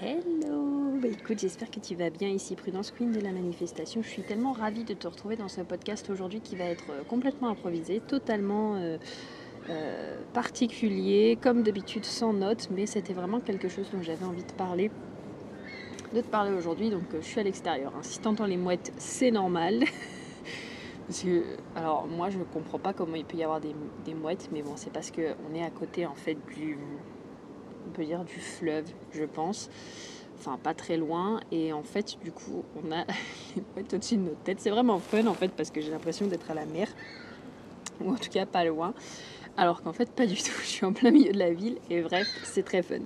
Hello bah, Écoute, j'espère que tu vas bien ici, Prudence Queen de la manifestation. Je suis tellement ravie de te retrouver dans ce podcast aujourd'hui qui va être euh, complètement improvisé, totalement euh, euh, particulier, comme d'habitude sans notes, mais c'était vraiment quelque chose dont j'avais envie de parler. De te parler aujourd'hui, donc je suis à l'extérieur. Hein. Si tu entends les mouettes, c'est normal. Parce que, alors moi je comprends pas comment il peut y avoir des, des mouettes, mais bon c'est parce qu'on est à côté en fait du, on peut dire du fleuve, je pense. Enfin, pas très loin. Et en fait, du coup, on a les mouettes au-dessus de notre tête. C'est vraiment fun en fait parce que j'ai l'impression d'être à la mer. Ou en tout cas pas loin. Alors qu'en fait, pas du tout. Je suis en plein milieu de la ville. Et bref, c'est très fun.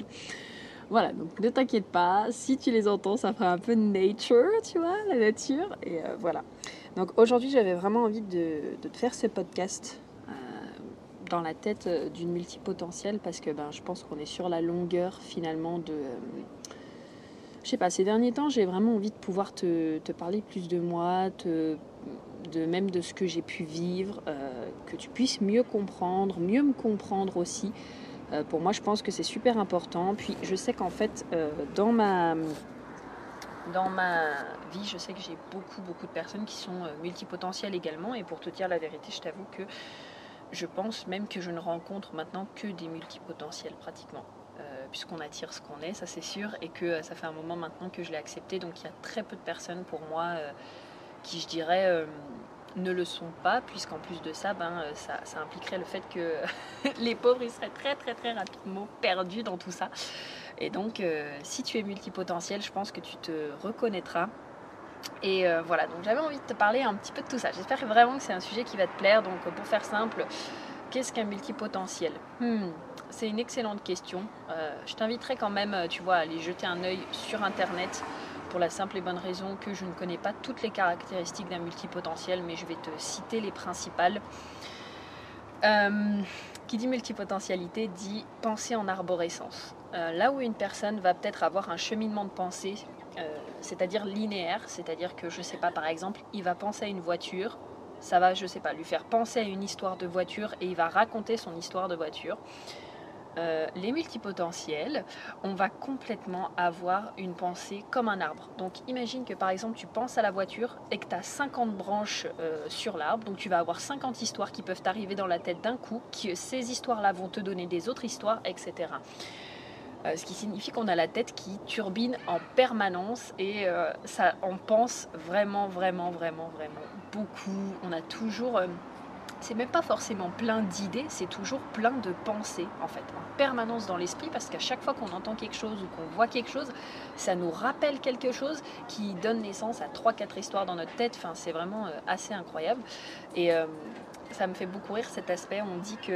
Voilà, donc ne t'inquiète pas, si tu les entends, ça fera un peu nature, tu vois, la nature. Et euh, voilà. Donc aujourd'hui, j'avais vraiment envie de, de, te faire ce podcast dans la tête euh, d'une multipotentielle parce que ben, je pense qu'on est sur la longueur finalement de... Euh, je sais pas, ces derniers temps, j'ai vraiment envie de pouvoir te, te, parler plus de moi, te, de même de ce que j'ai pu vivre, euh, que tu puisses mieux comprendre, mieux me comprendre aussi. Pour moi, je pense que c'est super important. Puis je sais qu'en fait, dans ma dans ma vie, je sais que j'ai beaucoup, beaucoup de personnes qui sont multipotentielles également. Et pour te dire la vérité, je t'avoue que je pense même que je ne rencontre maintenant que des multipotentiels pratiquement. Euh, puisqu'on attire ce qu'on est, ça c'est sûr, et que euh, ça fait un moment maintenant que je l'ai accepté, donc il y a très peu de personnes pour moi euh, qui, je dirais, ne le sont pas, puisqu'en plus de ça, ben, ça, ça, impliquerait le fait que les pauvres, ils seraient très très très rapidement perdus dans tout ça. Et donc, si tu es multipotentiel, je pense que tu te reconnaîtras et euh, voilà, donc j'avais envie de te parler un petit peu de tout ça. J'espère vraiment que c'est un sujet qui va te plaire. Donc pour faire simple, qu'est-ce qu'un multipotentiel? Hmm, C'est une excellente question. Euh, je t'inviterai quand même, tu vois, à aller jeter un œil sur Internet pour la simple et bonne raison que je ne connais pas toutes les caractéristiques d'un multipotentiel, mais je vais te citer les principales. Euh, qui dit multipotentialité dit pensée en arborescence. Euh, là où une personne va peut-être avoir un cheminement de pensée euh, c'est-à-dire linéaire, c'est-à-dire que je sais pas, par exemple, il va penser à une voiture, ça va, je sais pas, lui faire penser à une histoire de voiture et il va raconter son histoire de voiture. Euh, les multipotentiels, on va complètement avoir une pensée comme un arbre. Donc imagine que par exemple tu penses à la voiture et que tu as 50 branches euh, sur l'arbre, donc tu vas avoir 50 histoires qui peuvent t'arriver dans la tête d'un coup, que ces histoires-là vont te donner des autres histoires, etc. Euh, ce qui signifie qu'on a la tête qui turbine en permanence et euh, ça, on pense vraiment, vraiment, vraiment, vraiment beaucoup. On a toujours, euh, c'est même pas forcément plein d'idées, c'est toujours plein de pensées en fait, en permanence dans l'esprit parce qu'à chaque fois qu'on entend quelque chose ou qu'on voit quelque chose, ça nous rappelle quelque chose qui donne naissance à 3-4 histoires dans notre tête. Enfin, c'est vraiment assez incroyable et ça me fait beaucoup rire cet aspect. On dit que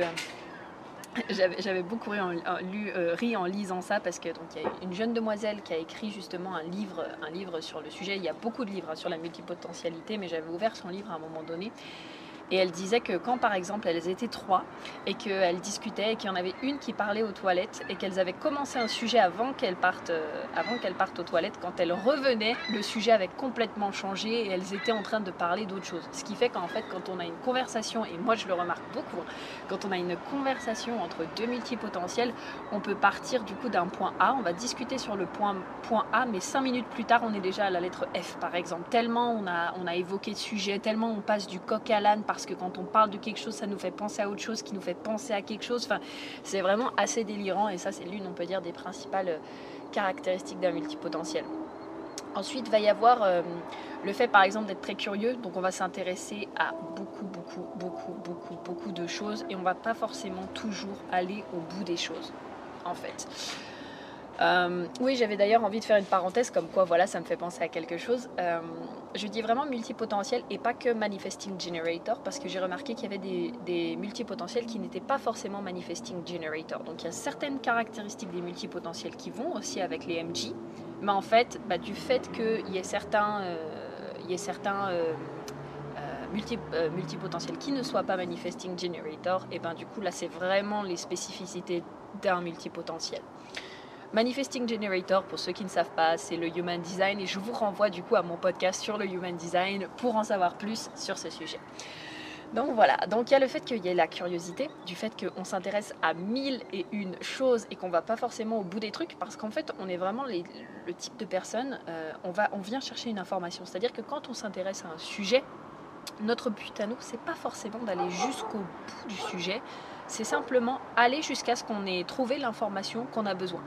j'avais beaucoup ri en, lu, euh, ri en, lisant ça parce que donc il y a une jeune demoiselle qui a écrit justement un livre, sur le sujet. Il y a beaucoup de livres hein, sur la multipotentialité, mais j'avais ouvert son livre à un moment donné et elle disait que quand par exemple elles étaient trois et qu'elles discutaient et qu'il y en avait une qui parlait aux toilettes et qu'elles avaient commencé un sujet avant qu'elles partent, euh, avant qu'elles partent aux toilettes, quand elles revenaient, le sujet avait complètement changé et elles étaient en train de parler d'autre chose. Ce qui fait qu'en fait quand on a une conversation, et moi je le remarque beaucoup, quand on a une conversation entre deux multipotentiels, on peut partir du coup d'un point A, on va discuter sur le point, point A, mais cinq minutes plus tard on est déjà à la lettre F par exemple. Tellement on a, on a évoqué de sujet, tellement on passe du coq à l'âne parce que quand on parle de quelque chose, ça nous fait penser à autre chose, qui nous fait penser à quelque chose. Enfin, c'est vraiment assez délirant et ça, c'est l'une, on peut dire, des principales euh, caractéristiques d'un multipotentiel. Ensuite, va y avoir euh, le fait, par exemple, d'être très curieux. Donc, on va s'intéresser à beaucoup, beaucoup, beaucoup, beaucoup, beaucoup de choses et on va pas forcément toujours aller au bout des choses, en fait. Euh, oui, j'avais d'ailleurs envie de faire une parenthèse comme quoi, voilà, ça me fait penser à quelque chose. Euh, je dis vraiment multipotentiel et pas que manifesting generator parce que j'ai remarqué qu'il y avait des, des multipotentiels qui n'étaient pas forcément manifesting generator. Donc il y a certaines caractéristiques des multipotentiels qui vont aussi avec les MG, mais en fait, bah, du fait qu'il y ait certains, euh, multi, multipotentiels qui ne soient pas manifesting generator, et ben du coup là c'est vraiment les spécificités d'un multipotentiel. Manifesting Generator, pour ceux qui ne savent pas, c'est le Human Design et je vous renvoie du coup à mon podcast sur le Human Design pour en savoir plus sur ce sujet. Donc voilà, donc il y a le fait qu'il y ait la curiosité, du fait qu'on s'intéresse à mille et une choses et qu'on va pas forcément au bout des trucs, parce qu'en fait on est vraiment le type de personne, euh, on, va, on vient chercher une information. C'est-à-dire que quand on s'intéresse à un sujet, notre but à nous, c'est pas forcément d'aller jusqu'au bout du sujet, c'est simplement aller jusqu'à ce qu'on ait trouvé l'information qu'on a besoin.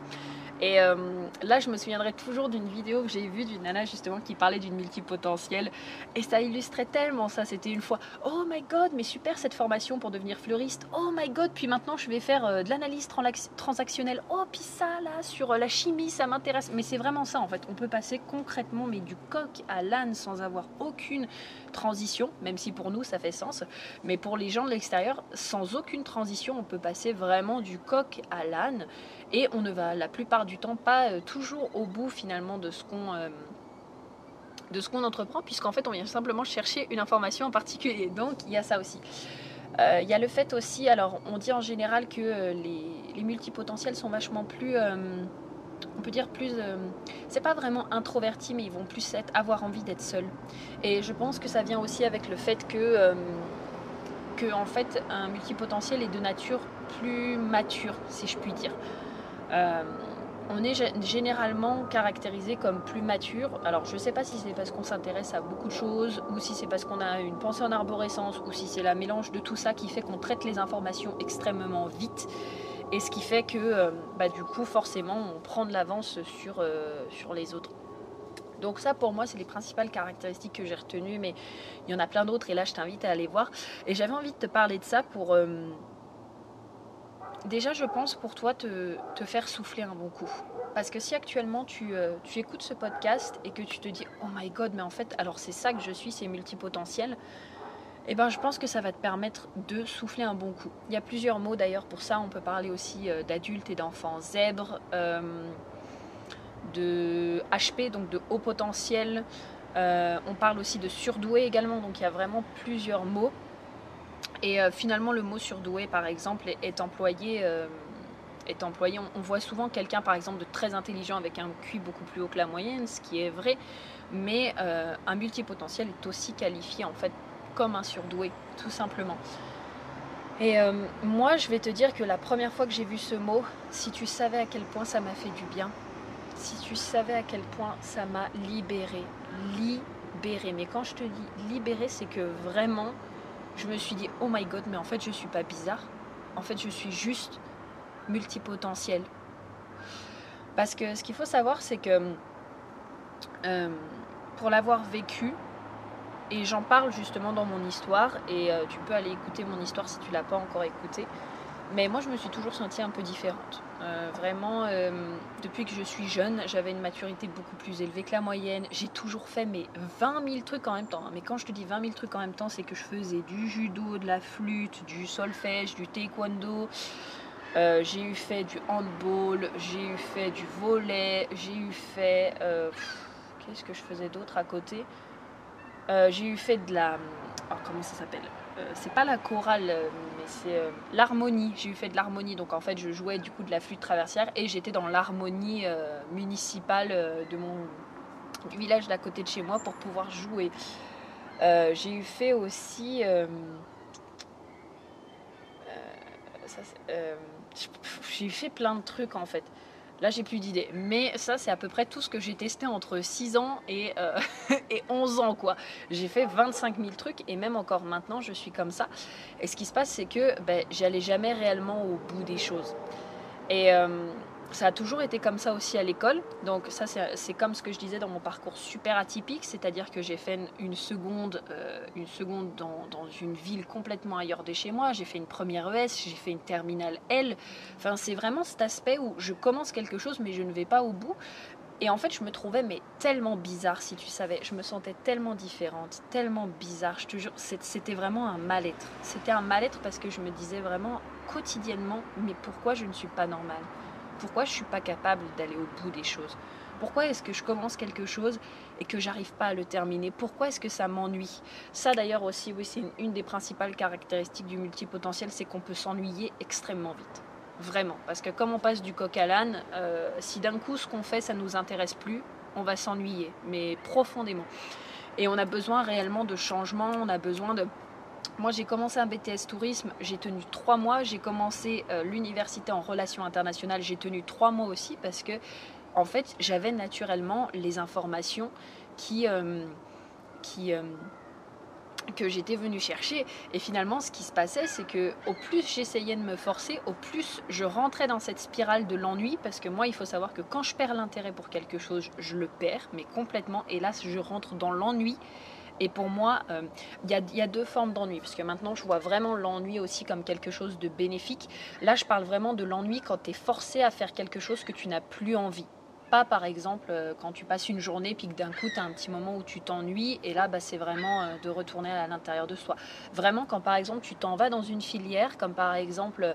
Et euh, là, je me souviendrai toujours d'une vidéo que j'ai vue d'une nana justement qui parlait d'une multipotentielle. Et ça illustrait tellement ça. C'était une fois, oh my god, mais super cette formation pour devenir fleuriste. Oh my god, puis maintenant je vais faire euh, de l'analyse transactionnelle. Oh, puis ça là, sur euh, la chimie, ça m'intéresse. Mais c'est vraiment ça en fait. On peut passer concrètement, mais du coq à l'âne sans avoir aucune transition, même si pour nous ça fait sens. Mais pour les gens de l'extérieur, sans aucune transition, on peut passer vraiment du coq à l'âne et on ne va la plupart du temps pas euh, toujours au bout finalement de ce qu'on euh, de ce qu'on entreprend puisqu'en fait on vient simplement chercher une information en particulier. Donc il y a ça aussi. Euh, il y a le fait aussi alors on dit en général que les, les, multipotentiels sont vachement plus on peut dire plus c'est pas vraiment introverti mais ils vont plus être, avoir envie d'être seuls. Et je pense que ça vient aussi avec le fait que que en fait un multipotentiel est de nature plus mature si je puis dire euh, on est généralement caractérisé comme plus mature. Alors je ne sais pas si c'est parce qu'on s'intéresse à beaucoup de choses, ou si c'est parce qu'on a une pensée en arborescence, ou si c'est la mélange de tout ça qui fait qu'on traite les informations extrêmement vite. Et ce qui fait que euh, bah, du coup forcément on prend de l'avance sur, euh, sur les autres. Donc ça pour moi c'est les principales caractéristiques que j'ai retenues, mais il y en a plein d'autres et là je t'invite à aller voir. Et j'avais envie de te parler de ça pour Déjà, je pense pour toi te, faire souffler un bon coup. Parce que si actuellement tu, euh, tu, écoutes ce podcast et que tu te dis Oh my god, mais en fait, alors c'est ça que je suis, c'est multipotentiel, eh ben, je pense que ça va te permettre de souffler un bon coup. Il y a plusieurs mots d'ailleurs pour ça. On peut parler aussi euh, d'adultes et d'enfants zèbres, euh, de HP, donc de haut potentiel. on parle aussi de surdoué également, donc il y a vraiment plusieurs mots. Et euh, finalement, le mot surdoué, par exemple, est, employé. Euh, est employé. On, voit souvent quelqu'un, par exemple, de très intelligent avec un QI beaucoup plus haut que la moyenne, ce qui est vrai. Mais euh, un multipotentiel est aussi qualifié en fait comme un surdoué, tout simplement. Et moi, je vais te dire que la première fois que j'ai vu ce mot, si tu savais à quel point ça m'a fait du bien, si tu savais à quel point ça m'a libéré, libéré. Mais quand je te dis libéré, c'est que vraiment, je me suis dit, oh my god, mais en fait, je suis pas bizarre. En fait, je suis juste multipotentiel. Parce que ce qu'il faut savoir, c'est que euh, pour l'avoir vécu, et j'en parle justement dans mon histoire, et euh, tu peux aller écouter mon histoire si tu l'as pas encore écoutée, mais moi, je me suis toujours sentie un peu différente. Euh, vraiment, euh, depuis que je suis jeune, j'avais une maturité beaucoup plus élevée que la moyenne. J'ai toujours fait mes 20 000 trucs en même temps. Mais quand je te dis 20 000 trucs en même temps, c'est que je faisais du judo, de la flûte, du solfège, du taekwondo. Euh, j'ai eu fait du handball, j'ai eu fait du volet, j'ai eu fait... Qu'est-ce que je faisais d'autre à côté? J'ai eu fait de la... Oh, comment ça s'appelle? C'est pas la chorale, euh, mais c'est euh, l'harmonie. J'ai eu fait de l'harmonie, donc en fait je jouais du coup de la flûte traversière et j'étais dans l'harmonie municipale de mon du village d'à côté de chez moi pour pouvoir jouer. j'ai eu fait aussi j'ai fait plein de trucs en fait. Là, j'ai plus d'idées. Mais ça, c'est à peu près tout ce que j'ai testé entre 6 ans et, euh, et 11 ans, quoi. J'ai fait 25 000 trucs et même encore maintenant, je suis comme ça. Et ce qui se passe, c'est que ben, j'allais jamais réellement au bout des choses. Et euh, ça a toujours été comme ça aussi à l'école. Donc ça, c'est comme ce que je disais dans mon parcours super atypique, c'est-à-dire que j'ai fait une seconde, euh, une seconde dans, une ville complètement ailleurs de chez moi. J'ai fait une première ES, j'ai fait une terminale L. Enfin, c'est vraiment cet aspect où je commence quelque chose, mais je ne vais pas au bout. Et en fait, je me trouvais mais tellement bizarre, si tu savais. Je me sentais tellement différente, tellement bizarre. Je te jure, c'était vraiment un mal-être. C'était un mal-être parce que je me disais vraiment quotidiennement, mais pourquoi je ne suis pas normale? Pourquoi je ne suis pas capable d'aller au bout des choses? Pourquoi est-ce que je commence quelque chose et que j'arrive pas à le terminer? Pourquoi est-ce que ça m'ennuie? Ça d'ailleurs aussi, oui, c'est une, des principales caractéristiques du multipotentiel, c'est qu'on peut s'ennuyer extrêmement vite. Vraiment. Parce que comme on passe du coq à l'âne, euh, si d'un coup ce qu'on fait, ça ne nous intéresse plus, on va s'ennuyer, mais profondément. Et on a besoin réellement de changement, on a besoin de moi j'ai commencé un BTS tourisme, j'ai tenu trois mois. J'ai commencé euh, l'université en relations internationales, j'ai tenu trois mois aussi parce que en fait j'avais naturellement les informations qui, euh, qui que j'étais venue chercher. Et finalement, ce qui se passait, c'est que au plus j'essayais de me forcer, au plus je rentrais dans cette spirale de l'ennui. Parce que moi, il faut savoir que quand je perds l'intérêt pour quelque chose, je le perds, mais complètement. Là, je rentre dans l'ennui. Et pour moi, euh, il y, a deux formes d'ennui, parce que maintenant je vois vraiment l'ennui aussi comme quelque chose de bénéfique. Là, je parle vraiment de l'ennui quand tu es forcé à faire quelque chose que tu n'as plus envie pas par exemple euh, quand tu passes une journée puis que d'un coup tu as un petit moment où tu t'ennuies et là bah, c'est vraiment euh, de retourner à l'intérieur de soi. Vraiment quand par exemple tu t'en vas dans une filière comme par exemple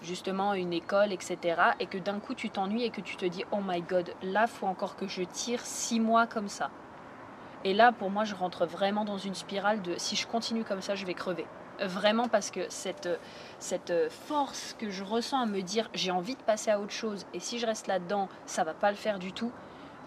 justement une école etc et que d'un coup tu t'ennuies et que tu te dis oh my god là faut encore que je tire six mois comme ça. Et là pour moi je rentre vraiment dans une spirale de si je continue comme ça je vais crever. Vraiment parce que cette, cette force que je ressens à me dire j'ai envie de passer à autre chose et si je reste là-dedans, ça va pas le faire du tout.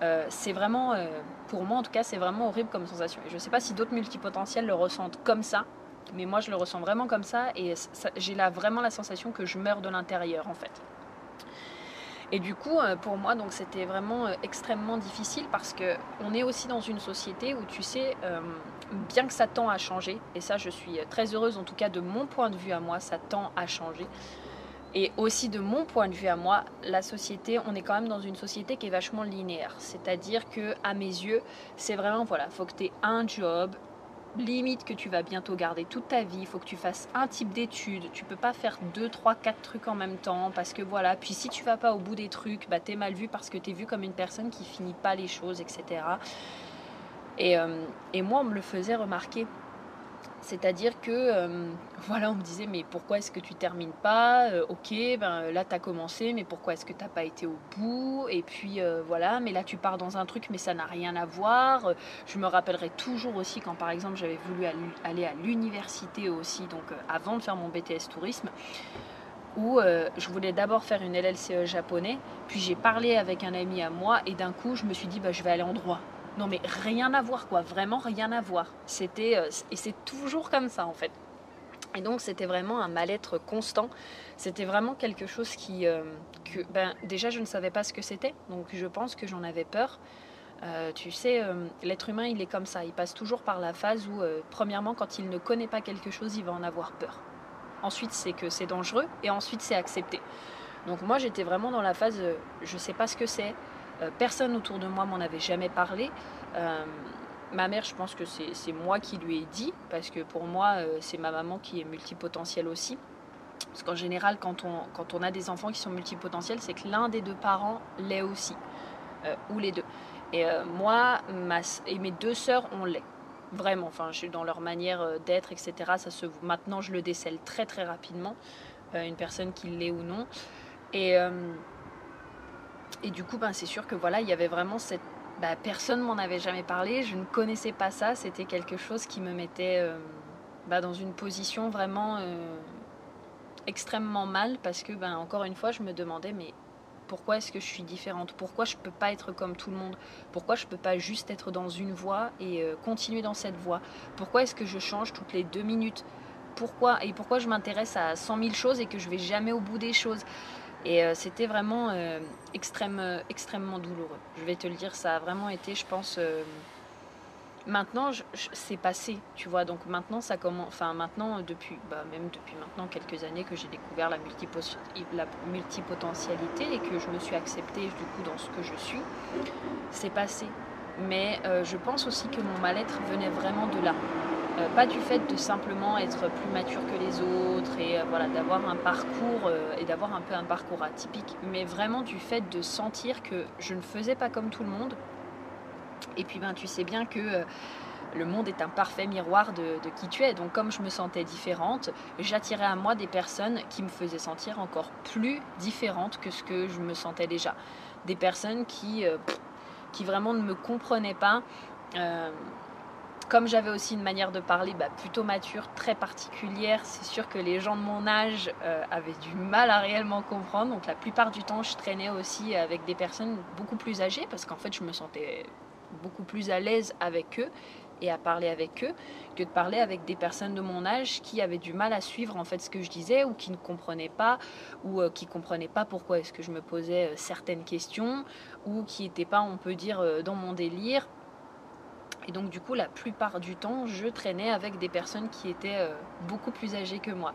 Euh, c'est vraiment, euh, pour moi en tout cas, c'est vraiment horrible comme sensation. je ne sais pas si d'autres multipotentiels le ressentent comme ça, mais moi je le ressens vraiment comme ça et j'ai là vraiment la sensation que je meurs de l'intérieur en fait. Et du coup, euh, pour moi, donc c'était vraiment extrêmement difficile parce que on est aussi dans une société où tu sais, bien que ça tend à changer, et ça je suis très heureuse en tout cas de mon point de vue à moi, ça tend à changer. Et aussi de mon point de vue à moi, la société, on est quand même dans une société qui est vachement linéaire. C'est-à-dire que à mes yeux, c'est vraiment voilà, faut que tu aies un job, limite que tu vas bientôt garder toute ta vie, il faut que tu fasses un type d'études, tu peux pas faire deux, trois, quatre trucs en même temps parce que voilà, puis si tu vas pas au bout des trucs, bah es mal vu parce que tu es vu comme une personne qui finit pas les choses, etc. Euh, et, moi, on me le faisait remarquer. C'est-à-dire que, euh, voilà, on me disait, mais pourquoi est-ce que tu termines pas? Euh, Ok, ben là, tu as commencé, mais pourquoi est-ce que tu n'as pas été au bout? Et puis, voilà, mais là, tu pars dans un truc, mais ça n'a rien à voir. Je me rappellerai toujours aussi quand, par exemple, j'avais voulu aller à l'université aussi, donc avant de faire mon BTS tourisme, où je voulais d'abord faire une LLCE japonais, puis j'ai parlé avec un ami à moi, et d'un coup, je me suis dit, bah, je vais aller en droit. Non mais rien à voir quoi, vraiment rien à voir. C'était euh, et c'est toujours comme ça en fait. Et donc c'était vraiment un mal-être constant. C'était vraiment quelque chose qui, euh, ben, déjà je ne savais pas ce que c'était, donc je pense que j'en avais peur. Euh, tu sais, l'être humain il est comme ça, il passe toujours par la phase où, premièrement, quand il ne connaît pas quelque chose, il va en avoir peur. Ensuite, c'est que c'est dangereux, et ensuite, c'est accepté. Donc moi, j'étais vraiment dans la phase, je sais pas ce que c'est, personne autour de moi m'en avait jamais parlé. Euh, ma mère, je pense que c'est moi qui lui ai dit, parce que pour moi, euh, c'est ma maman qui est multipotentielle aussi. Parce qu'en général, quand on, quand on a des enfants qui sont multipotentiels, c'est que l'un des deux parents l'est aussi, ou les deux. Et moi et mes deux sœurs, on l'est. Vraiment, enfin, je suis dans leur manière d'être, etc. Ça se, maintenant, je le décèle très très rapidement, une personne qui l'est ou non. Et et du coup, ben, c'est sûr que voilà, il y avait vraiment cette. Bah, personne m'en avait jamais parlé, je ne connaissais pas ça, c'était quelque chose qui me mettait euh, bah, dans une position vraiment euh, extrêmement mal parce que, ben, encore une fois, je me demandais, mais pourquoi est-ce que je suis différente? Pourquoi je ne peux pas être comme tout le monde? Pourquoi je ne peux pas juste être dans une voie et euh, continuer dans cette voie? Pourquoi est-ce que je change toutes les deux minutes? Pourquoi? Et pourquoi je m'intéresse à 100 000 choses et que je vais jamais au bout des choses? Et euh, c'était vraiment euh, euh, extrêmement douloureux. Je vais te le dire, ça a vraiment été, je pense. maintenant, c'est passé, tu vois. Donc maintenant, ça commence. Enfin, maintenant, depuis, bah, même depuis maintenant quelques années que j'ai découvert la, la, multipotentialité et que je me suis acceptée du coup dans ce que je suis, c'est passé. Mais je pense aussi que mon mal-être venait vraiment de là. Euh, pas du fait de simplement être plus mature que les autres et euh, voilà, d'avoir un parcours euh, et d'avoir un peu un parcours atypique, mais vraiment du fait de sentir que je ne faisais pas comme tout le monde. Et puis ben, tu sais bien que le monde est un parfait miroir de, de, qui tu es. Donc comme je me sentais différente, j'attirais à moi des personnes qui me faisaient sentir encore plus différente que ce que je me sentais déjà. Des personnes qui, qui vraiment ne me comprenaient pas comme j'avais aussi une manière de parler bah, plutôt mature, très particulière, c'est sûr que les gens de mon âge euh, avaient du mal à réellement comprendre. Donc la plupart du temps, je traînais aussi avec des personnes beaucoup plus âgées parce qu'en fait, je me sentais beaucoup plus à l'aise avec eux. et à parler avec eux que de parler avec des personnes de mon âge qui avaient du mal à suivre en fait ce que je disais ou qui ne comprenaient pas ou euh, qui comprenaient pas pourquoi est-ce que je me posais euh, certaines questions ou qui n'étaient pas on peut dire dans mon délire et donc du coup la plupart du temps je traînais avec des personnes qui étaient beaucoup plus âgées que moi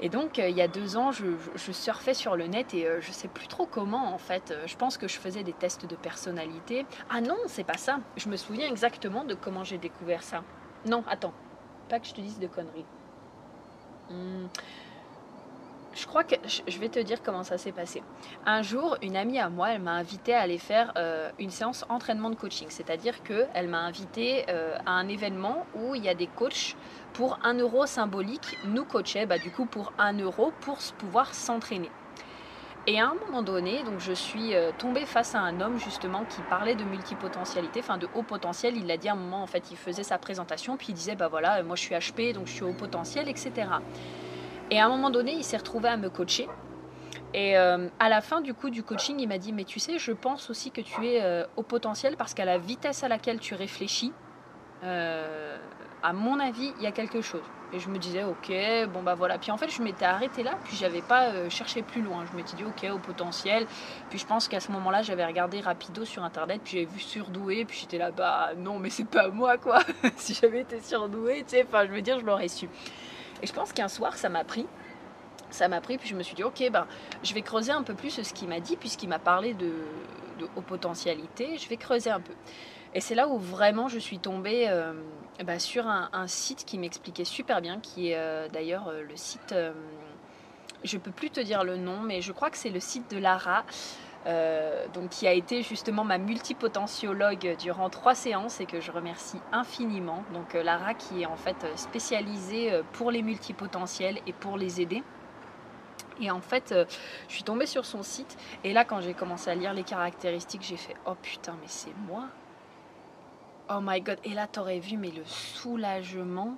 et donc, il y a deux ans, je, surfais sur le net et je sais plus trop comment en fait. Je pense que je faisais des tests de personnalité. Ah non, c'est pas ça. Je me souviens exactement de comment j'ai découvert ça. Non, attends. Pas que je te dise de conneries. Hmm. Je crois que je vais te dire comment ça s'est passé. Un jour, une amie à moi, elle m'a invité à aller faire euh, une séance entraînement de coaching. C'est-à-dire qu'elle m'a invité euh, à un événement où il y a des coachs pour un euro symbolique, nous coachaient bah, du coup pour un euro pour pouvoir s'entraîner. Et à un moment donné, donc je suis euh, tombée face à un homme justement qui parlait de multipotentialité, enfin de haut potentiel. Il l'a dit à un moment, en fait, il faisait sa présentation, puis il disait, bah voilà, moi je suis HP, donc je suis haut potentiel, etc. Et à un moment donné, il s'est retrouvé à me coacher. Et euh, à la fin du coup du coaching, il m'a dit, mais tu sais, je pense aussi que tu es euh, haut potentiel parce qu'à la vitesse à laquelle tu réfléchis, à mon avis, il y a quelque chose. Et je me disais, ok, bon bah voilà. Puis en fait, je m'étais arrêtée là, puis j'avais pas euh, cherché plus loin. Je m'étais dit, ok, au potentiel. Puis je pense qu'à ce moment-là, j'avais regardé rapido sur internet, puis j'avais vu surdoué, puis j'étais là, bah non, mais c'est pas moi quoi. si j'avais été surdoué, tu sais, enfin, je veux dire, je l'aurais su. Et je pense qu'un soir, ça m'a pris. Ça m'a pris, puis je me suis dit, ok, ben, je vais creuser un peu plus ce qu'il m'a dit, puisqu'il m'a parlé de, de haute potentialité. Je vais creuser un peu. Et c'est là où vraiment je suis tombée euh, bah, sur un, site qui m'expliquait super bien, qui est euh, d'ailleurs euh, le site, je peux plus te dire le nom, mais je crois que c'est le site de Lara. Donc qui a été justement ma multipotentiologue durant trois séances et que je remercie infiniment. Donc Lara qui est en fait spécialisée pour les multipotentiels et pour les aider. Et en fait, je suis tombée sur son site et là quand j'ai commencé à lire les caractéristiques, j'ai fait oh putain mais c'est moi. Oh my god, et là t'aurais vu, mais le soulagement,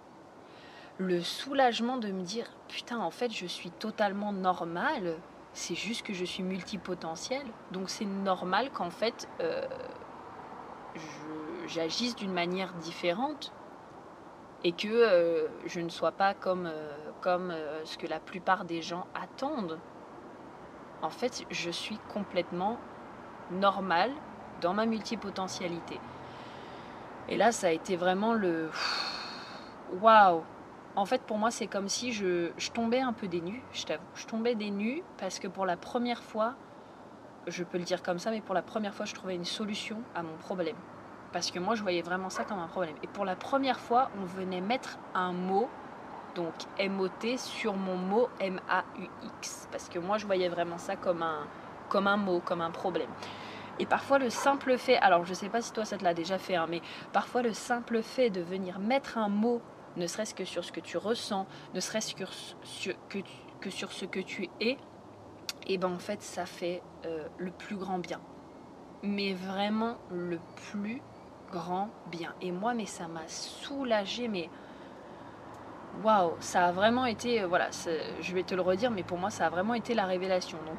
le soulagement de me dire, putain, en fait, je suis totalement normale, c'est juste que je suis multipotentiel, donc c'est normal qu'en fait, euh, j'agisse d'une manière différente et que euh, je ne sois pas comme, euh, comme ce que la plupart des gens attendent. En fait, je suis complètement normale dans ma multipotentialité. Et là, ça a été vraiment le. Waouh! En fait, pour moi, c'est comme si je, tombais un peu des nues, je t'avoue. Je tombais des nues parce que pour la première fois, je peux le dire comme ça, mais pour la première fois, je trouvais une solution à mon problème. Parce que moi, je voyais vraiment ça comme un problème. Et pour la première fois, on venait mettre un mot, donc M-O-T, sur mon mot M-A-U-X. Parce que moi, je voyais vraiment ça comme un, comme un mot, comme un problème. Et parfois le simple fait, alors je ne sais pas si toi ça te l'a déjà fait, hein, mais parfois le simple fait de venir mettre un mot, ne serait-ce que sur ce que tu ressens, ne serait-ce que, sur, ce que tu es, et eh ben en fait ça fait euh, le plus grand bien. Mais vraiment le plus grand bien. Et moi, mais ça m'a soulagé, mais waouh, ça a vraiment été, euh, voilà, je vais te le redire, mais pour moi ça a vraiment été la révélation. Donc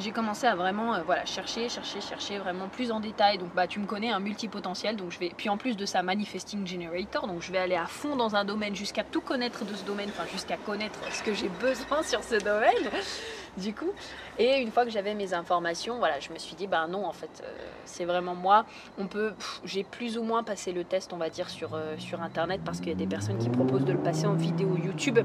j'ai commencé à vraiment euh, voilà, chercher, chercher, chercher vraiment plus en détail. Donc bah tu me connais un multipotentiel, donc je vais puis en plus de ça manifesting generator, donc je vais aller à fond dans un domaine jusqu'à tout connaître de ce domaine, enfin jusqu'à connaître ce que j'ai besoin sur ce domaine. Du coup, et une fois que j'avais mes informations, voilà, je me suis dit bah non en fait, euh, c'est vraiment moi. On peut, j'ai plus ou moins passé le test, on va dire sur euh, sur internet parce qu'il y a des personnes qui proposent de le passer en vidéo YouTube.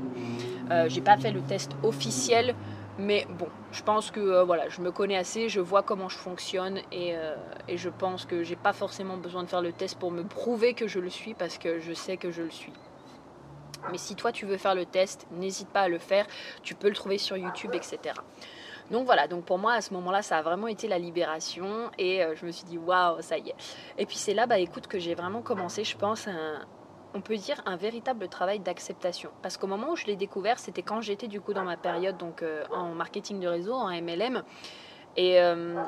j'ai pas fait le test officiel. Mais bon, je pense que euh, voilà, je me connais assez, je vois comment je fonctionne euh, et, je pense que j'ai pas forcément besoin de faire le test pour me prouver que je le suis parce que je sais que je le suis. Mais si toi tu veux faire le test, n'hésite pas à le faire, tu peux le trouver sur YouTube, etc. Donc voilà, donc pour moi à ce moment-là, ça a vraiment été la libération et euh, je me suis dit waouh, ça y est. Et puis c'est là, bah écoute, que j'ai vraiment commencé, je pense, un, on peut dire un véritable travail d'acceptation. Parce qu'au moment où je l'ai découvert, c'était quand j'étais du coup dans ma période donc euh, en marketing de réseau, en MLM. Et, euh,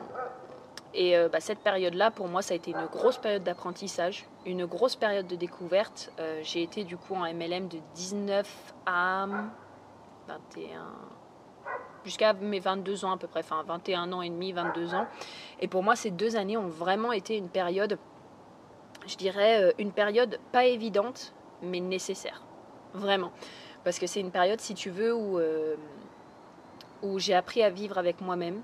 euh, bah, cette période-là, pour moi, ça a été une grosse période d'apprentissage, une grosse période de découverte. j'ai été du coup en MLM de 19 à 21 jusqu'à mes 22 ans à peu près, enfin 21 ans et demi, 22 ans. Et pour moi, ces deux années ont vraiment été une période je dirais, une période pas évidente, mais nécessaire. Vraiment. Parce que c'est une période, si tu veux, où, où j'ai appris à vivre avec moi-même.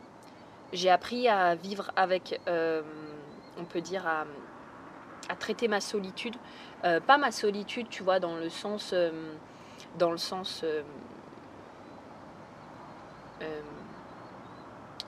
J'ai appris à vivre avec, on peut dire, à traiter ma solitude. pas ma solitude, tu vois, dans le sens dans le sens.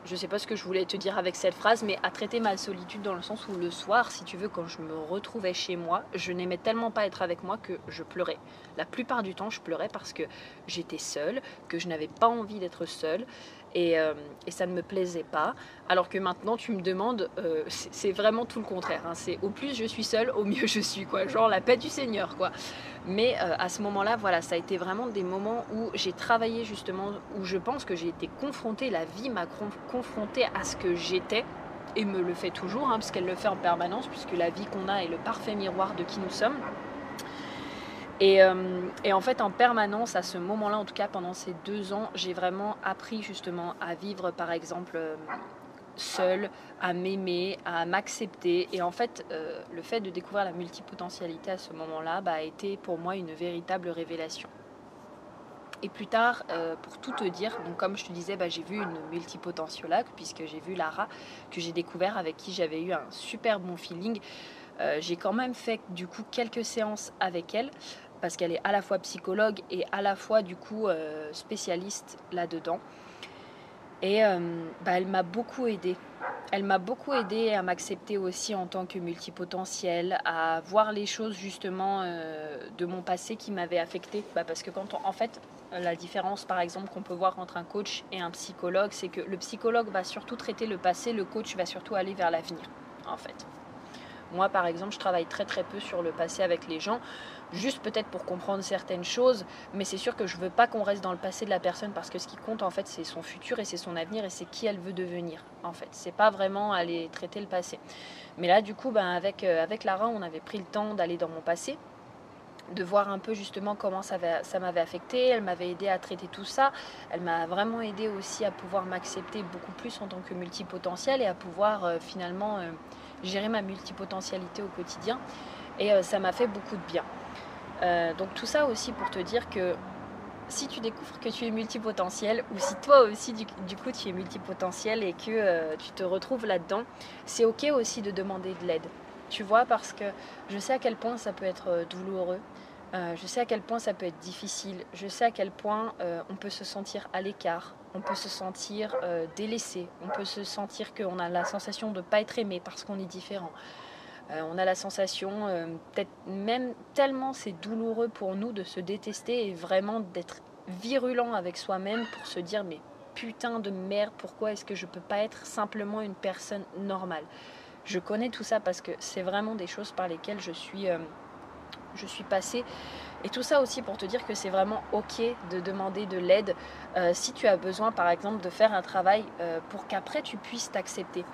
Je ne sais pas ce que je voulais te dire avec cette phrase, mais à traiter ma solitude dans le sens où le soir, si tu veux, quand je me retrouvais chez moi, je n'aimais tellement pas être avec moi que je pleurais. La plupart du temps, je pleurais parce que j'étais seule, que je n'avais pas envie d'être seule. Euh, et, ça ne me plaisait pas. Alors que maintenant, tu me demandes, euh, c'est vraiment tout le contraire. Hein. C'est au plus je suis seule, au mieux je suis, quoi. Genre la paix du Seigneur, quoi. Mais euh, à ce moment-là, voilà, ça a été vraiment des moments où j'ai travaillé justement, où je pense que j'ai été confrontée, la vie m'a confrontée à ce que j'étais et me le fait toujours, hein, parce qu'elle le fait en permanence, puisque la vie qu'on a est le parfait miroir de qui nous sommes. Euh, et, en fait, en permanence, à ce moment-là, en tout cas pendant ces deux ans, j'ai vraiment appris justement à vivre, par exemple, euh, seule, à m'aimer, à m'accepter. Et en fait, euh, le fait de découvrir la multipotentialité à ce moment-là bah, a été pour moi une véritable révélation. Et plus tard, pour tout te dire, donc comme je te disais, bah, j'ai vu une multipotentiologue, puisque j'ai vu Lara, que j'ai découvert, avec qui j'avais eu un super bon feeling. J'ai quand même fait du coup quelques séances avec elle parce qu'elle est à la fois psychologue et à la fois du coup euh, spécialiste là-dedans. Et euh, bah, elle m'a beaucoup aidée. Elle m'a beaucoup aidée à m'accepter aussi en tant que multipotentielle, à voir les choses justement euh, de mon passé qui m'avaient affectée. Bah, parce que quand en fait, la différence par exemple qu'on peut voir entre un coach et un psychologue, c'est que le psychologue va surtout traiter le passé, le coach va surtout aller vers l'avenir, en fait. Moi, par exemple, je travaille très très peu sur le passé avec les gens juste peut-être pour comprendre certaines choses, mais c'est sûr que je veux pas qu'on reste dans le passé de la personne parce que ce qui compte en fait c'est son futur et c'est son avenir et c'est qui elle veut devenir en fait. C'est pas vraiment aller traiter le passé. Mais là du coup ben, avec, euh, avec Lara on avait pris le temps d'aller dans mon passé de voir un peu justement comment ça, m'avait affecté. Elle m'avait aidé à traiter tout ça. Elle m'a vraiment aidé aussi à pouvoir m'accepter beaucoup plus en tant que multipotentiel et à pouvoir euh, finalement euh, gérer ma multipotentialité au quotidien. Et ça m'a fait beaucoup de bien. Euh, donc tout ça aussi pour te dire que si tu découvres que tu es multipotentiel ou si toi aussi du, coup tu es multipotentiel et que euh, tu te retrouves là-dedans, c'est ok aussi de demander de l'aide. Tu vois, parce que je sais à quel point ça peut être euh, douloureux, je sais à quel point ça peut être difficile, je sais à quel point on peut se sentir à l'écart, on peut se sentir délaissé, on peut se sentir qu'on a la sensation de ne pas être aimé parce qu'on est différent. Euh, on a la sensation, euh, peut-être même tellement c'est douloureux pour nous de se détester et vraiment d'être virulent avec soi-même pour se dire mais putain de merde, pourquoi est-ce que je peux pas être simplement une personne normale? Je connais tout ça parce que c'est vraiment des choses par lesquelles je suis, euh, suis passée. Et tout ça aussi pour te dire que c'est vraiment ok de demander de l'aide si tu as besoin par exemple de faire un travail pour qu'après tu puisses t'accepter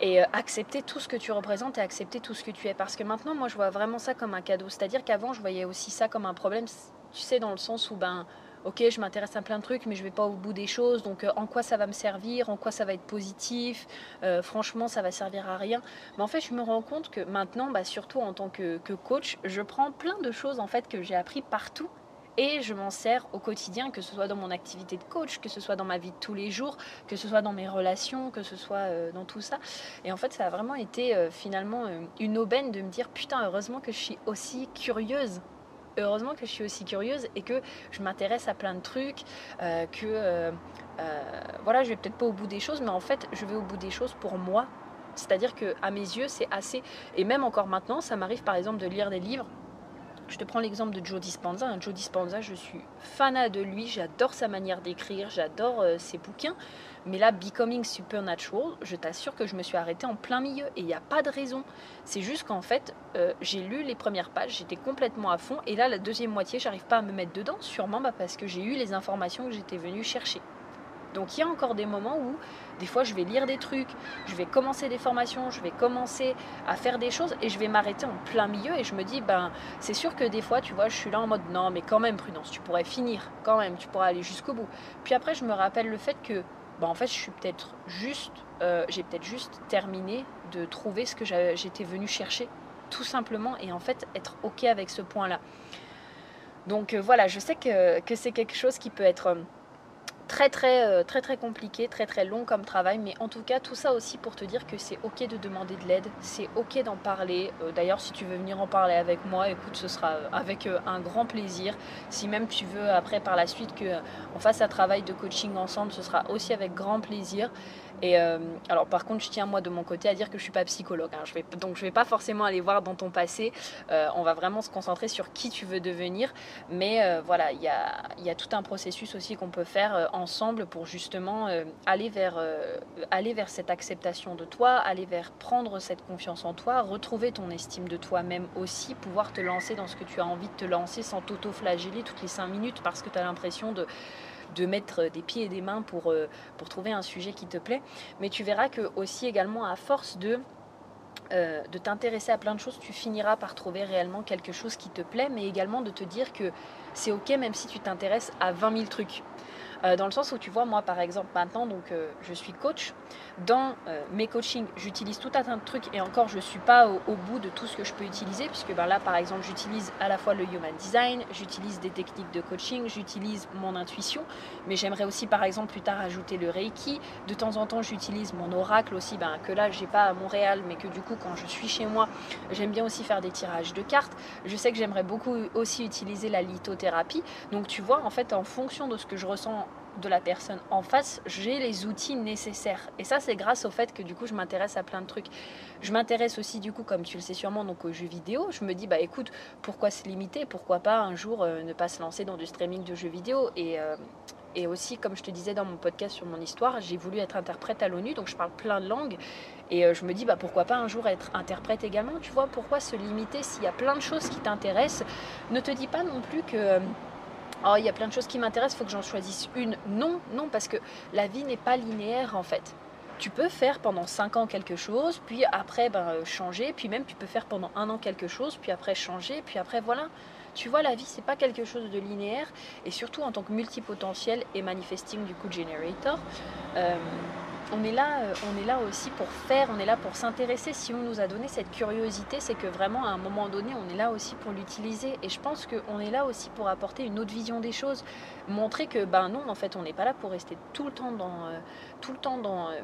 et euh, accepter tout ce que tu représentes et accepter tout ce que tu es. Parce que maintenant, moi, je vois vraiment ça comme un cadeau. C'est-à-dire qu'avant, je voyais aussi ça comme un problème, tu sais, dans le sens où, ben, ok, je m'intéresse à plein de trucs, mais je vais pas au bout des choses. Donc, euh, en quoi ça va me servir? En quoi ça va être positif? Euh, Franchement, ça va servir à rien. Mais en fait, je me rends compte que maintenant, bah, surtout en tant que, que coach, je prends plein de choses en fait que j'ai appris partout et je m'en sers au quotidien, que ce soit dans mon activité de coach, que ce soit dans ma vie de tous les jours, que ce soit dans mes relations, que ce soit euh, dans tout ça. Et en fait, ça a vraiment été finalement une aubaine de me dire putain, heureusement que je suis aussi curieuse. Heureusement que je suis aussi curieuse et que je m'intéresse à plein de trucs, que voilà, je vais peut-être pas au bout des choses, mais en fait, je vais au bout des choses pour moi. C'est-à-dire que à mes yeux, c'est assez. Et même encore maintenant, ça m'arrive par exemple de lire des livres je te prends l'exemple de Joe Dispenza. Joe Dispenza, je suis fanat de lui, j'adore sa manière d'écrire, j'adore euh, ses bouquins. Mais là, Becoming Supernatural, je t'assure que je me suis arrêtée en plein milieu et il n'y a pas de raison. C'est juste qu'en fait, euh, j'ai lu les premières pages, j'étais complètement à fond et là, la deuxième moitié, j'arrive pas à me mettre dedans, sûrement bah, parce que j'ai eu les informations que j'étais venue chercher. Donc il y a encore des moments où des fois je vais lire des trucs, je vais commencer des formations, je vais commencer à faire des choses et je vais m'arrêter en plein milieu et je me dis ben c'est sûr que des fois tu vois je suis là en mode non mais quand même prudence, tu pourrais finir quand même, tu pourrais aller jusqu'au bout. Puis après je me rappelle le fait que ben, en fait je suis peut-être juste, euh, j'ai peut-être juste terminé de trouver ce que j'étais venu chercher tout simplement, et en fait être OK avec ce point-là. Donc voilà, je sais que, que c'est quelque chose qui peut être très très euh, très très compliqué, très très long comme travail, mais en tout cas tout ça aussi pour te dire que c'est ok de demander de l'aide, c'est ok d'en parler. Euh, d'ailleurs si tu veux venir en parler avec moi, écoute ce sera euh, avec un grand plaisir. Si même tu veux après par la suite que on fasse un travail de coaching ensemble, ce sera aussi avec grand plaisir. Et euh, alors par contre, je tiens moi de mon côté à dire que je suis pas psychologue. Hein. Je vais, donc je vais pas forcément aller voir dans ton passé. Euh, on va vraiment se concentrer sur qui tu veux devenir. Mais euh, voilà, il y a, tout un processus aussi qu'on peut faire ensemble pour justement aller, vers, aller vers cette acceptation de toi, aller vers prendre cette confiance en toi, retrouver ton estime de toi-même aussi, pouvoir te lancer dans ce que tu as envie de te lancer sans t'auto-flageller toutes les cinq minutes parce que tu as l'impression de de mettre des pieds et des mains pour, euh, pour trouver un sujet qui te plaît. Mais tu verras que aussi également à force de euh, de t'intéresser à plein de choses, tu finiras par trouver réellement quelque chose qui te plaît, mais également de te dire que c'est ok même si tu t'intéresses à 20 000 trucs. Euh, dans le sens où tu vois, moi par exemple, maintenant, donc je suis coach. Dans euh, mes coachings, j'utilise tout un tas de trucs et encore, je ne suis pas au, bout de tout ce que je peux utiliser, puisque ben, là, par exemple, j'utilise à la fois le human design, j'utilise des techniques de coaching, j'utilise mon intuition, mais j'aimerais aussi, par exemple, plus tard ajouter le reiki. De temps en temps, j'utilise mon oracle aussi, ben, que là, j'ai pas à Montréal, mais que du coup, quand je suis chez moi, j'aime bien aussi faire des tirages de cartes. Je sais que j'aimerais beaucoup aussi utiliser la lithothérapie. Donc, tu vois, en fait, en fonction de ce que je ressens de la personne en face, j'ai les outils nécessaires. Et ça, c'est grâce au fait que du coup, je m'intéresse à plein de trucs. Je m'intéresse aussi, du coup, comme tu le sais sûrement, donc aux jeux vidéo. Je me dis, bah écoute, pourquoi se limiter? Pourquoi pas un jour euh, ne pas se lancer dans du streaming de jeux vidéo? Et, euh, et aussi, comme je te disais dans mon podcast sur mon histoire, j'ai voulu être interprète à l'ONU, donc je parle plein de langues. Et euh, je me dis, bah, pourquoi pas un jour être interprète également Tu vois, pourquoi se limiter s'il y a plein de choses qui t'intéressent? Ne te dis pas non plus que il y a plein de choses qui m'intéressent, il faut que j'en choisisse une. Non, non, parce que la vie n'est pas linéaire en fait. Tu peux faire pendant 5 ans quelque chose, puis après ben, euh, changer, puis même tu peux faire pendant un an quelque chose, puis après changer, puis après voilà. Tu vois, la vie, c'est pas quelque chose de linéaire, et surtout en tant que multipotentiel et manifesting du coup generator. Euh, on est là, euh, on est là aussi pour faire, on est là pour s'intéresser. Si on nous a donné cette curiosité, c'est que vraiment à un moment donné, on est là aussi pour l'utiliser. Et je pense qu'on est là aussi pour apporter une autre vision des choses, montrer que ben non, en fait, on n'est pas là pour rester tout le temps dans, euh, tout le temps dans euh,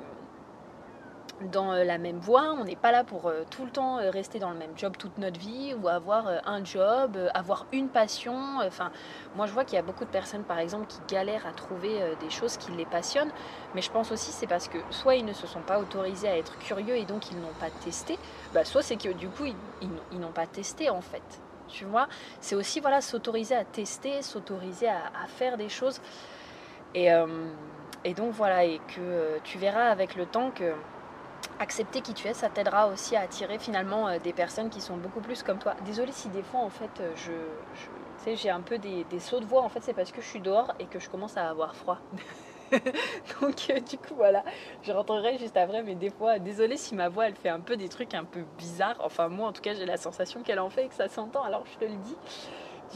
dans euh, la même voie. On n'est pas là pour euh, tout le temps euh, rester dans le même job toute notre vie ou avoir un job, avoir une passion. Enfin, moi je vois qu'il y a beaucoup de personnes par exemple qui galèrent à trouver des choses qui les passionnent. Mais je pense aussi c'est parce que soit ils ne se sont pas autorisés à être curieux et donc ils n'ont pas testé, bah, soit c'est que du coup ils, n'ont pas testé en fait. Tu vois, c'est aussi voilà s'autoriser à tester, s'autoriser à, faire des choses. Et, et donc voilà, et que tu verras avec le temps que accepter qui tu es, ça t'aidera aussi à attirer finalement euh, des personnes qui sont beaucoup plus comme toi. Désolée si des fois en fait euh, je, sais j'ai un peu des, sauts de voix en fait c'est parce que je suis dehors et que je commence à avoir froid. Donc euh, du coup voilà, je rentrerai juste après mais des fois désolée si ma voix elle fait un peu des trucs un peu bizarres. Enfin moi en tout cas j'ai la sensation qu'elle en fait et que ça s'entend alors je te le dis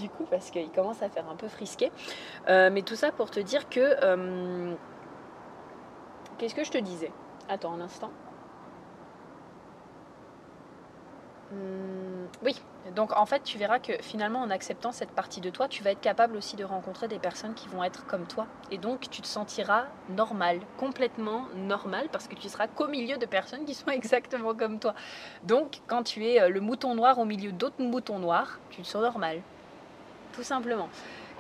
du coup parce qu'il commence à faire un peu frisqué. mais tout ça pour te dire que qu'est-ce que je te disais? Attends un instant. Hmm, oui, donc en fait tu verras que finalement en acceptant cette partie de toi, tu vas être capable aussi de rencontrer des personnes qui vont être comme toi. Et donc tu te sentiras normal, complètement normal, parce que tu seras qu'au milieu de personnes qui sont exactement comme toi. Donc quand tu es euh, le mouton noir au milieu d'autres moutons noirs, tu te sens normal. Tout simplement.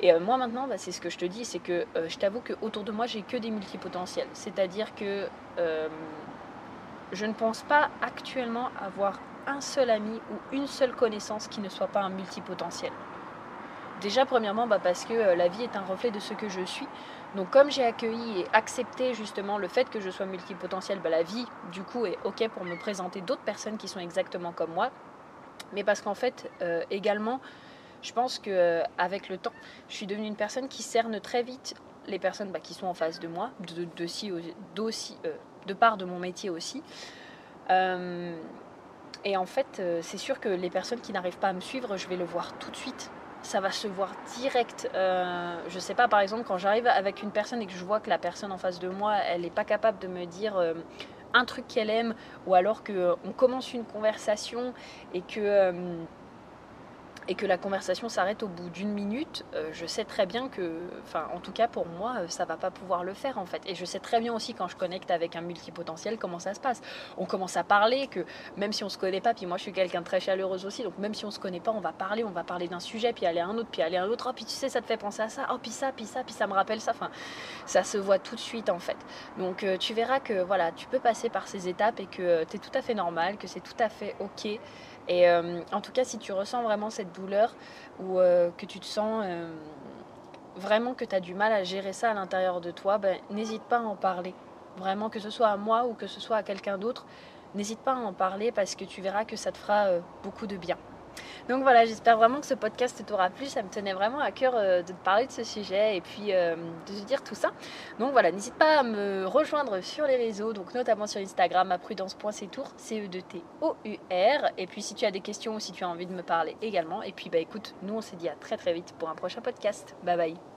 Et euh, moi maintenant, bah, c'est ce que je te dis, c'est que euh, je t'avoue qu'autour de moi, j'ai que des multipotentiels. C'est-à-dire que je ne pense pas actuellement avoir un seul ami ou une seule connaissance qui ne soit pas un multipotentiel. Déjà, premièrement, bah, parce que euh, la vie est un reflet de ce que je suis. Donc, comme j'ai accueilli et accepté justement le fait que je sois multipotentiel, bah, la vie, du coup, est OK pour me présenter d'autres personnes qui sont exactement comme moi. Mais parce qu'en fait, euh, également, je pense qu'avec euh, avec le temps, je suis devenue une personne qui cerne très vite les personnes bah, qui sont en face de moi, de, de, de part de mon métier aussi. Et en fait, euh, c'est sûr que les personnes qui n'arrivent pas à me suivre, je vais le voir tout de suite. Ça va se voir direct. Euh, je sais pas, par exemple, quand j'arrive avec une personne et que je vois que la personne en face de moi, elle n'est pas capable de me dire euh, un truc qu'elle aime ou alors qu'on commence une conversation et que et que la conversation s'arrête au bout d'une minute, euh, je sais très bien que, enfin en tout cas pour moi, euh, ça va pas pouvoir le faire en fait. Et je sais très bien aussi quand je connecte avec un multipotentiel comment ça se passe. On commence à parler, que même si on se connaît pas, puis moi je suis quelqu'un de très chaleureuse aussi, donc même si on se connaît pas, on va parler, on va parler d'un sujet, puis aller à un autre, puis aller à un autre, oh, puis tu sais ça te fait penser à ça, oh puis ça, puis ça, puis ça me rappelle ça. Enfin, ça se voit tout de suite en fait. Donc euh, tu verras que voilà, tu peux passer par ces étapes et que tu es tout à fait normal, que c'est tout à fait ok. Et euh, en tout cas, si tu ressens vraiment cette douleur ou euh, que tu te sens euh, vraiment que tu as du mal à gérer ça à l'intérieur de toi, ben, n'hésite pas à en parler. Vraiment, que ce soit à moi ou que ce soit à quelqu'un d'autre, n'hésite pas à en parler parce que tu verras que ça te fera beaucoup de bien. Donc voilà, j'espère vraiment que ce podcast t'aura plu. Ça me tenait vraiment à cœur euh, de te parler de ce sujet et puis euh, de te dire tout ça. Donc voilà, n'hésite pas à me rejoindre sur les réseaux, donc notamment sur Instagram à prudence.ctour, C-E-D-T-O-U-R. Et puis si tu as des questions ou si tu as envie de me parler également. Et puis bah écoute, nous on s'est dit à très très vite pour un prochain podcast. Bye bye.